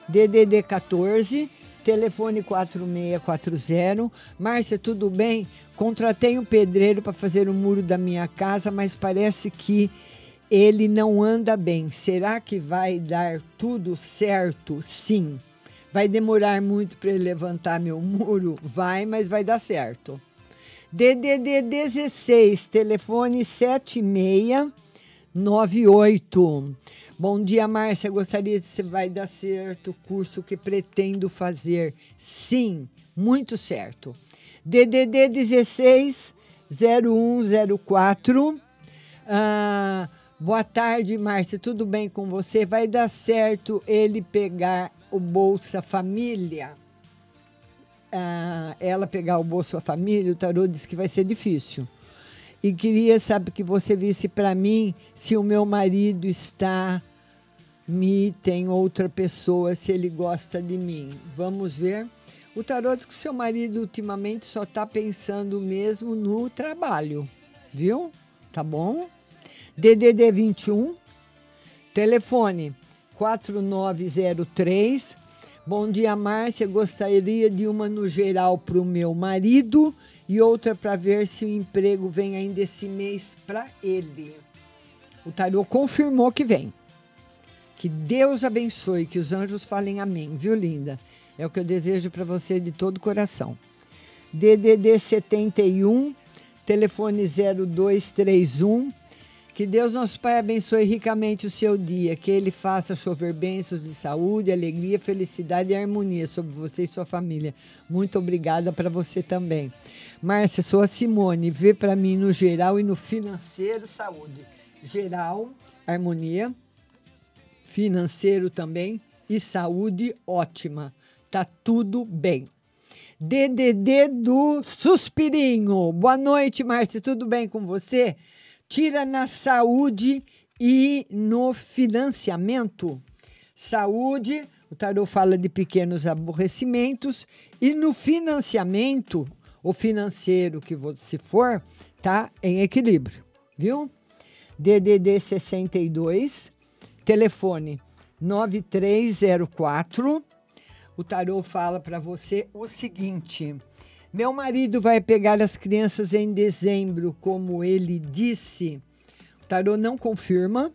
DDD 14, telefone 4640. Márcia, tudo bem? Contratei um pedreiro para fazer o muro da minha casa, mas parece que ele não anda bem. Será que vai dar tudo certo? Sim. Vai demorar muito para ele levantar meu muro? Vai, mas vai dar certo. DDD 16, telefone 7698. Bom dia, Márcia. Gostaria de se vai dar certo o curso que pretendo fazer. Sim, muito certo. DDD 16 0104. Ah, boa tarde, Márcia. Tudo bem com você? Vai dar certo ele pegar o Bolsa Família? Ah, ela pegar o Bolsa Família, o tarô diz que vai ser difícil. E queria, sabe, que você visse para mim se o meu marido está me tem outra pessoa, se ele gosta de mim. Vamos ver. O tarô diz que seu marido ultimamente só está pensando mesmo no trabalho, viu? Tá bom? DDD 21, telefone 4903. Bom dia, Márcia. Gostaria de uma no geral para o meu marido e outra para ver se o emprego vem ainda esse mês para ele. O tarô confirmou que vem. Que Deus abençoe, que os anjos falem amém, viu, linda? É o que eu desejo para você de todo o coração. DDD 71, telefone 0231. Que Deus, nosso Pai, abençoe ricamente o seu dia, que Ele faça chover bênçãos de saúde, alegria, felicidade e harmonia sobre você e sua família. Muito obrigada para você também. Márcia, sou a Simone, vê para mim no geral e no financeiro saúde. Geral, harmonia, financeiro também e saúde ótima. Tá tudo bem. DDD do Suspirinho. Boa noite, Márcia. Tudo bem com você? Tira na saúde e no financiamento. Saúde, o tarô fala de pequenos aborrecimentos e no financiamento, o financeiro que você for, tá em equilíbrio, viu? DDD 62, telefone 9304. O tarô fala para você o seguinte: meu marido vai pegar as crianças em dezembro, como ele disse. O tarô não confirma,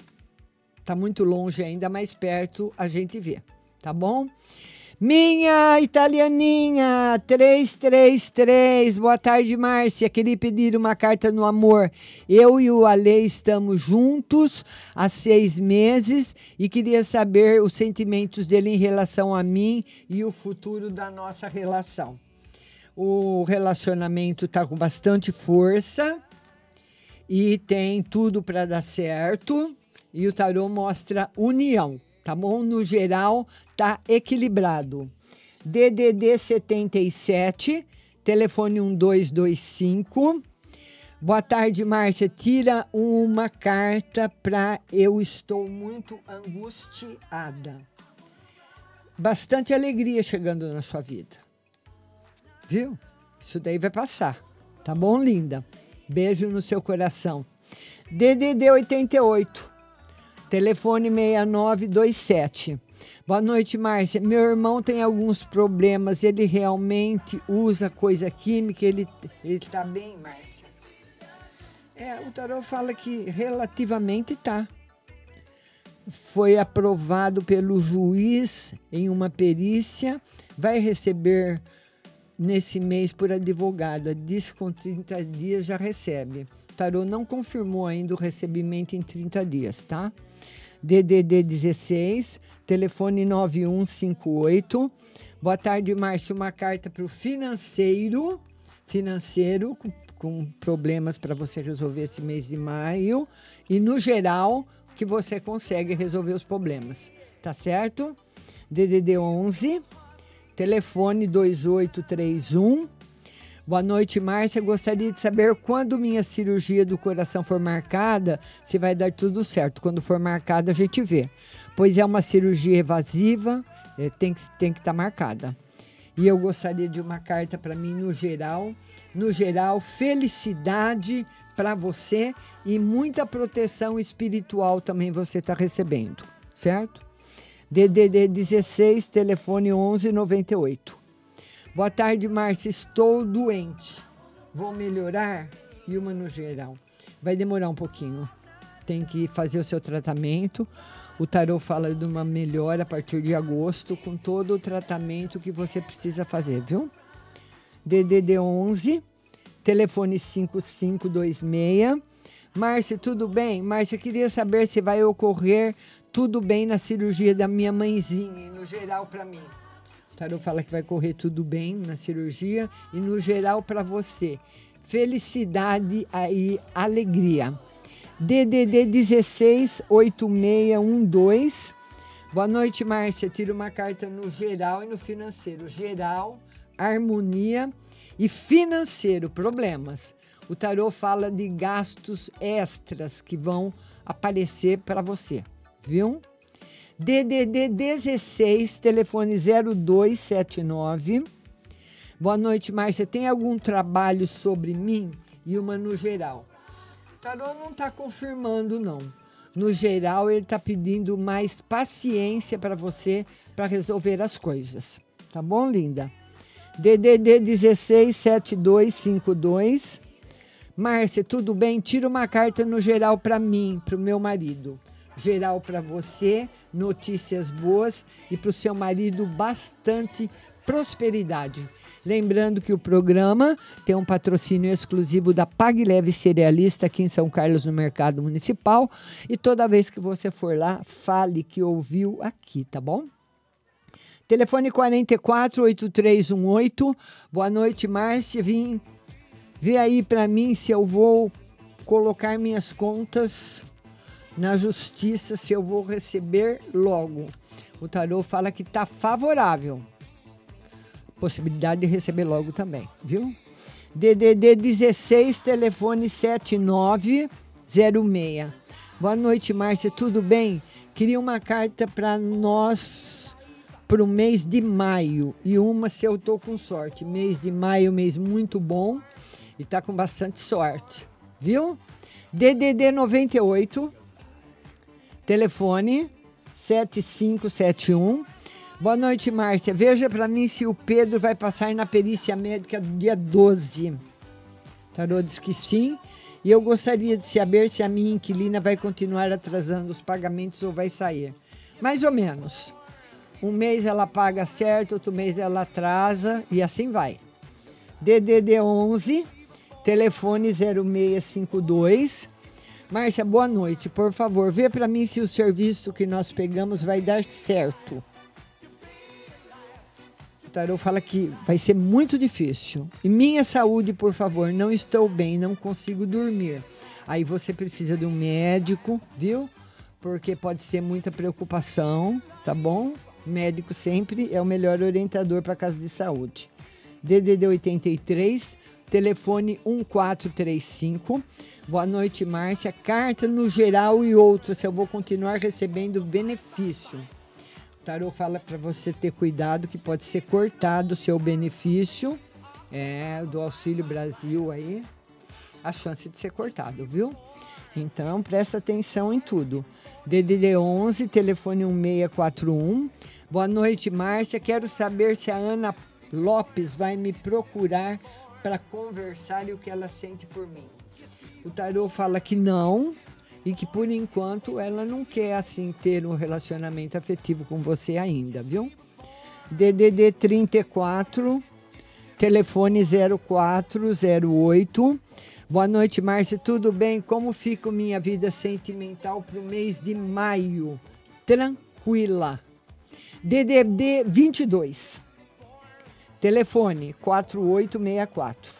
tá muito longe ainda, mais perto a gente vê, tá bom? Minha italianinha 333, boa tarde, Márcia. Queria pedir uma carta no amor. Eu e o Ale estamos juntos há seis meses e queria saber os sentimentos dele em relação a mim e o futuro da nossa relação. O relacionamento está com bastante força e tem tudo para dar certo. E o tarô mostra união tá bom? No geral, tá equilibrado. DDD 77, telefone 1225. Boa tarde, Márcia. Tira uma carta para eu estou muito angustiada. Bastante alegria chegando na sua vida. Viu? Isso daí vai passar. Tá bom, linda? Beijo no seu coração. DDD 88. Telefone 6927. Boa noite, Márcia. Meu irmão tem alguns problemas. Ele realmente usa coisa química. Ele está bem, Márcia? É, o tarot fala que relativamente tá. Foi aprovado pelo juiz em uma perícia. Vai receber nesse mês por advogada. Diz que com 30 dias já recebe. O tarot não confirmou ainda o recebimento em 30 dias, tá? DDD 16, telefone 9158. Boa tarde, Márcio. Uma carta para o financeiro, financeiro, com, com problemas para você resolver esse mês de maio. E no geral, que você consegue resolver os problemas. Tá certo? DDD 11, telefone 2831. Boa noite, Márcia. Gostaria de saber quando minha cirurgia do coração for marcada, se vai dar tudo certo. Quando for marcada, a gente vê. Pois é uma cirurgia evasiva, é, tem que estar tem que tá marcada. E eu gostaria de uma carta para mim no geral. No geral, felicidade para você e muita proteção espiritual também você está recebendo, certo? DDD 16, telefone 1198. Boa tarde, Márcia. Estou doente. Vou melhorar? E uma no geral. Vai demorar um pouquinho. Tem que fazer o seu tratamento. O tarô fala de uma melhora a partir de agosto, com todo o tratamento que você precisa fazer, viu? DDD 11, telefone 5526. Márcia, tudo bem? Márcia, queria saber se vai ocorrer tudo bem na cirurgia da minha mãezinha e no geral para mim. Tarô fala que vai correr tudo bem na cirurgia e no geral para você. Felicidade e alegria. DDD 16 8612. Boa noite, Márcia. Tira uma carta no geral e no financeiro. Geral, harmonia e financeiro, problemas. O tarô fala de gastos extras que vão aparecer para você, viu? DDD 16, telefone 0279. Boa noite, Márcia. Tem algum trabalho sobre mim e uma no geral? O tarô não está confirmando, não. No geral, ele está pedindo mais paciência para você para resolver as coisas. Tá bom, linda? DDD 16 7252. Márcia, tudo bem? Tira uma carta no geral para mim, para o meu marido geral para você, notícias boas e para o seu marido bastante prosperidade. Lembrando que o programa tem um patrocínio exclusivo da Pag Leve Cerealista aqui em São Carlos, no Mercado Municipal. E toda vez que você for lá, fale que ouviu aqui, tá bom? Telefone 448318. Boa noite, Márcia. Vim ver aí para mim se eu vou colocar minhas contas na justiça, se eu vou receber logo. O tarô fala que tá favorável. Possibilidade de receber logo também, viu? DDD 16, telefone 7906. Boa noite, Márcia, tudo bem? Queria uma carta para nós para o mês de maio e uma se eu tô com sorte. Mês de maio, mês muito bom e tá com bastante sorte, viu? DDD 98, telefone 7571. Boa noite, Márcia. Veja para mim se o Pedro vai passar na perícia médica do dia 12. Tarô diz que sim. E eu gostaria de saber se a minha inquilina vai continuar atrasando os pagamentos ou vai sair. Mais ou menos. Um mês ela paga certo, outro mês ela atrasa e assim vai. DDD 11, telefone 0652. Márcia, boa noite. Por favor, vê para mim se o serviço que nós pegamos vai dar certo. O tarô fala que vai ser muito difícil. E minha saúde, por favor, não estou bem, não consigo dormir. Aí você precisa de um médico, viu? Porque pode ser muita preocupação, tá bom? Médico sempre é o melhor orientador para casa de saúde. DDD 83, telefone 1435. Boa noite, Márcia. Carta no geral e outros, eu vou continuar recebendo benefício. O tarô fala para você ter cuidado que pode ser cortado o seu benefício é, do Auxílio Brasil aí. A chance de ser cortado, viu? Então, presta atenção em tudo. DDD 11, telefone 1641. Boa noite, Márcia. Quero saber se a Ana Lopes vai me procurar para conversar e o que ela sente por mim. O tarô fala que não e que por enquanto ela não quer assim ter um relacionamento afetivo com você ainda, viu? DDD 34, telefone 0408. Boa noite, Márcia. Tudo bem? Como fica minha vida sentimental para o mês de maio? Tranquila. DDD 22. Telefone 4864.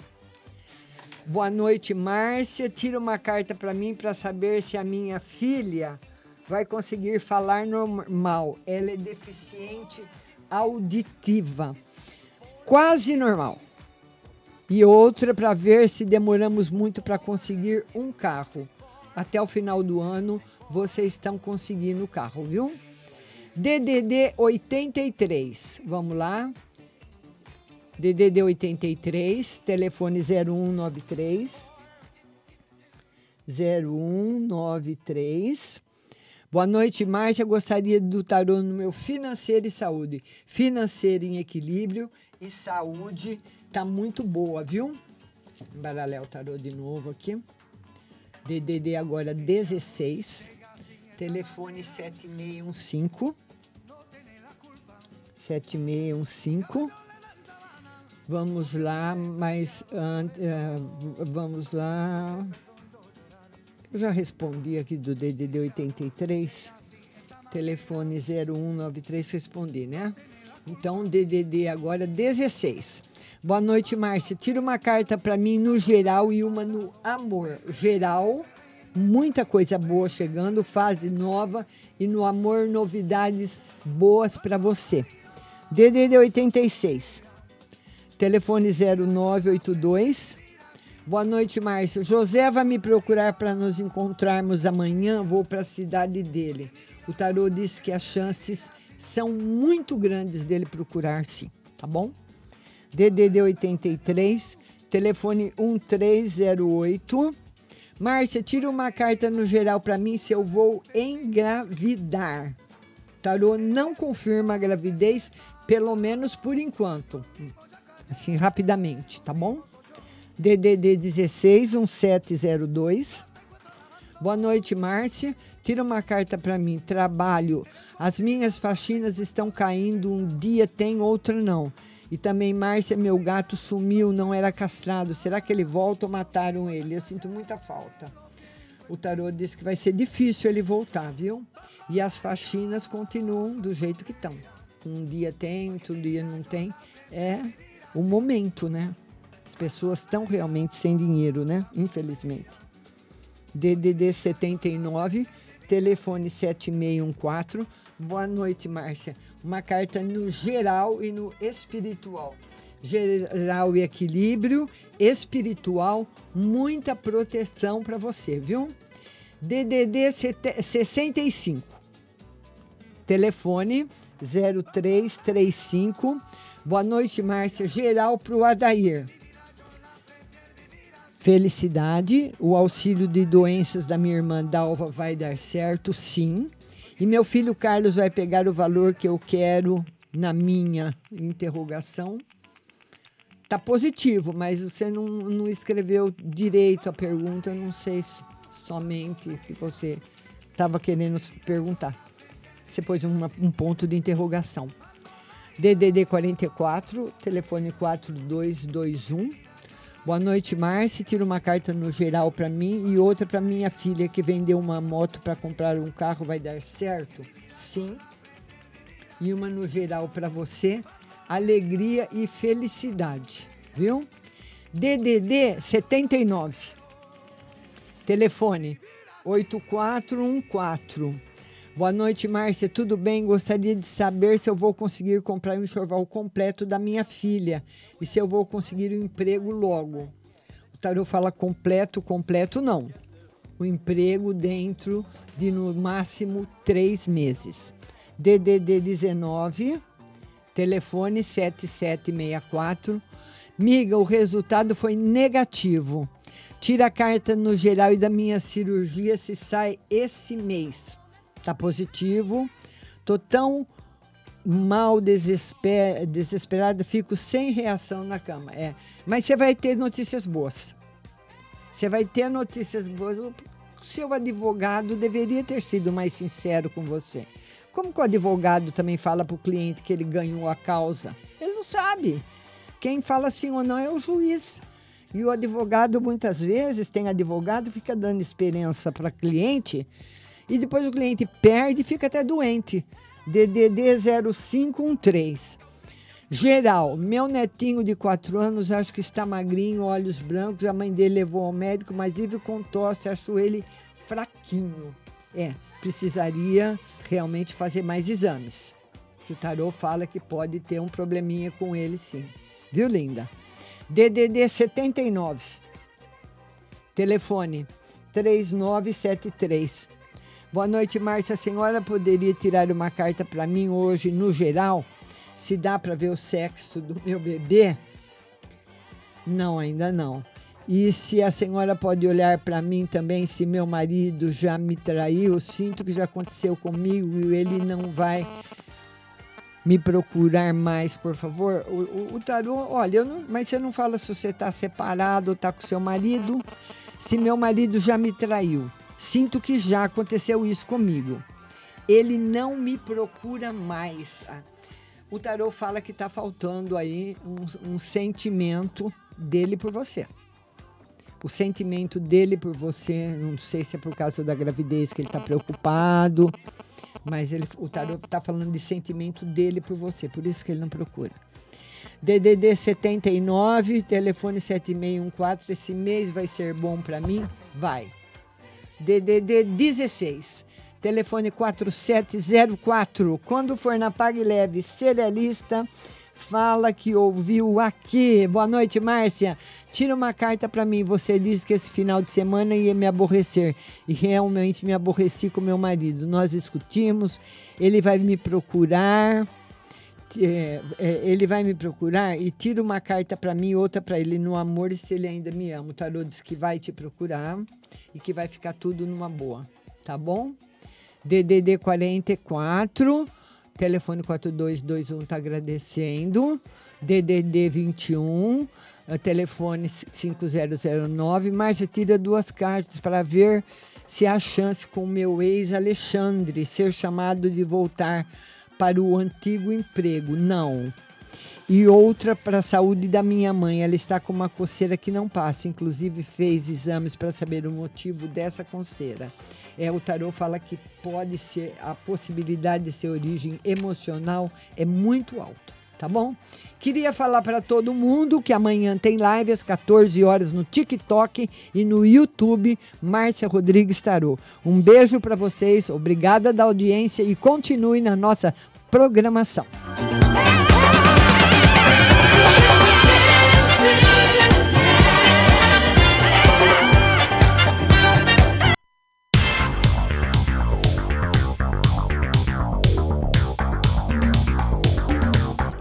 Boa noite, Márcia. Tira uma carta para mim para saber se a minha filha vai conseguir falar normal. Ela é deficiente auditiva. Quase normal. E outra para ver se demoramos muito para conseguir um carro. Até o final do ano vocês estão conseguindo o carro, viu? DDD 83. Vamos lá. DDD 83, telefone 0193 0193. Boa noite, Márcia. Gostaria do tarô no meu financeiro e saúde. Financeiro em equilíbrio e saúde tá muito boa, viu? Embaralhar o tarô de novo aqui. DDD agora 16. Telefone 7615. 7615. Vamos lá, mas uh, vamos lá. Eu já respondi aqui do DDD 83, telefone 0193, respondi, né? Então, DDD agora 16. Boa noite, Márcia. Tira uma carta para mim no geral e uma no amor. Geral, muita coisa boa chegando, fase nova e no amor, novidades boas para você. DDD 86. Telefone 0982. Boa noite, Márcio. José vai me procurar para nos encontrarmos amanhã. Vou para a cidade dele. O tarô diz que as chances são muito grandes dele procurar, sim. Tá bom? DDD 83, telefone 1308. Márcia, tira uma carta no geral para mim se eu vou engravidar. Tarô não confirma a gravidez, pelo menos por enquanto assim rapidamente, tá bom? DDD 16 1702. Boa noite, Márcia. Tira uma carta para mim. Trabalho. As minhas faxinas estão caindo, um dia tem, outro não. E também, Márcia, meu gato sumiu, não era castrado. Será que ele volta ou mataram ele? Eu sinto muita falta. O tarô disse que vai ser difícil ele voltar, viu? E as faxinas continuam do jeito que estão. Um dia tem, outro dia não tem. É o momento, né? As pessoas estão realmente sem dinheiro, né? Infelizmente. DDD 79, telefone 7614. Boa noite, Márcia. Uma carta no geral e no espiritual. Geral e equilíbrio, espiritual, muita proteção para você, viu? DDD 65. Telefone 0335. Boa noite, Márcia. Geral para o Adair. Felicidade, o auxílio de doenças da minha irmã Dalva vai dar certo, sim. E meu filho Carlos vai pegar o valor que eu quero na minha interrogação. Tá positivo, mas você não, não escreveu direito a pergunta, eu não sei se somente que você estava querendo perguntar. Você pôs uma, um ponto de interrogação. DDD 44, telefone 4221. Boa noite, Márcia. Tira uma carta no geral para mim e outra para minha filha que vendeu uma moto para comprar um carro. Vai dar certo? Sim. E uma no geral para você. Alegria e felicidade, viu? DDD 79. Telefone 8414. Boa noite, Márcia. Tudo bem? Gostaria de saber se eu vou conseguir comprar um enxoval completo da minha filha e se eu vou conseguir um emprego logo. O tarô fala completo, completo não. O emprego dentro de no máximo três meses. DDD 19, telefone 7764. Miga, o resultado foi negativo. Tira a carta no geral e da minha cirurgia se sai esse mês tá positivo. Tô tão mal desesper, desesperada, fico sem reação na cama. É, mas você vai ter notícias boas. Você vai ter notícias boas. O seu advogado deveria ter sido mais sincero com você. Como que o advogado também fala para o cliente que ele ganhou a causa? Ele não sabe. Quem fala sim ou não é o juiz. E o advogado, muitas vezes, tem advogado, fica dando esperança para cliente e depois o cliente perde e fica até doente. DDD 0513. Geral, meu netinho de 4 anos acho que está magrinho, olhos brancos. A mãe dele levou ao médico, mas vive com tosse, acho ele fraquinho. É, precisaria realmente fazer mais exames. Que o tarô fala que pode ter um probleminha com ele sim. Viu, linda? DDD 79. Telefone 3973. Boa noite, Márcia. A senhora poderia tirar uma carta para mim hoje, no geral? Se dá para ver o sexo do meu bebê? Não, ainda não. E se a senhora pode olhar para mim também, se meu marido já me traiu, sinto que já aconteceu comigo e ele não vai me procurar mais, por favor. O, o, o tarô, olha, não, mas você não fala se você está separado ou está com seu marido. Se meu marido já me traiu. Sinto que já aconteceu isso comigo. Ele não me procura mais. O tarô fala que está faltando aí um, um sentimento dele por você. O sentimento dele por você, não sei se é por causa da gravidez que ele está preocupado, mas ele, o tarô está falando de sentimento dele por você, por isso que ele não procura. DDD 79, telefone 7614. Esse mês vai ser bom para mim? Vai. DDD 16. Telefone 4704. Quando for na Pague Leve Cerealista, fala que ouviu aqui. Boa noite, Márcia. Tira uma carta para mim. Você disse que esse final de semana ia me aborrecer. E realmente me aborreci com meu marido. Nós discutimos. Ele vai me procurar. É, é, ele vai me procurar e tira uma carta para mim, outra para ele no amor, se ele ainda me ama. O tarô diz que vai te procurar e que vai ficar tudo numa boa, tá bom? DDD 44, telefone 4221 tá agradecendo. DDD 21, telefone 5009. Márcia, tira duas cartas para ver se há chance com meu ex Alexandre ser chamado de voltar para o antigo emprego. Não. e outra para a saúde da minha mãe. Ela está com uma coceira que não passa, inclusive fez exames para saber o motivo dessa coceira. É, o tarô fala que pode ser a possibilidade de ser origem emocional é muito alta, tá bom? Queria falar para todo mundo que amanhã tem live às 14 horas no TikTok e no YouTube, Márcia Rodrigues Tarô. Um beijo para vocês, obrigada da audiência e continue na nossa programação.